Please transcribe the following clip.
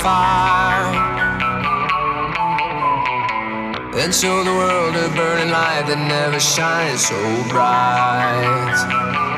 fire. And show the world a burning light that never shines so bright.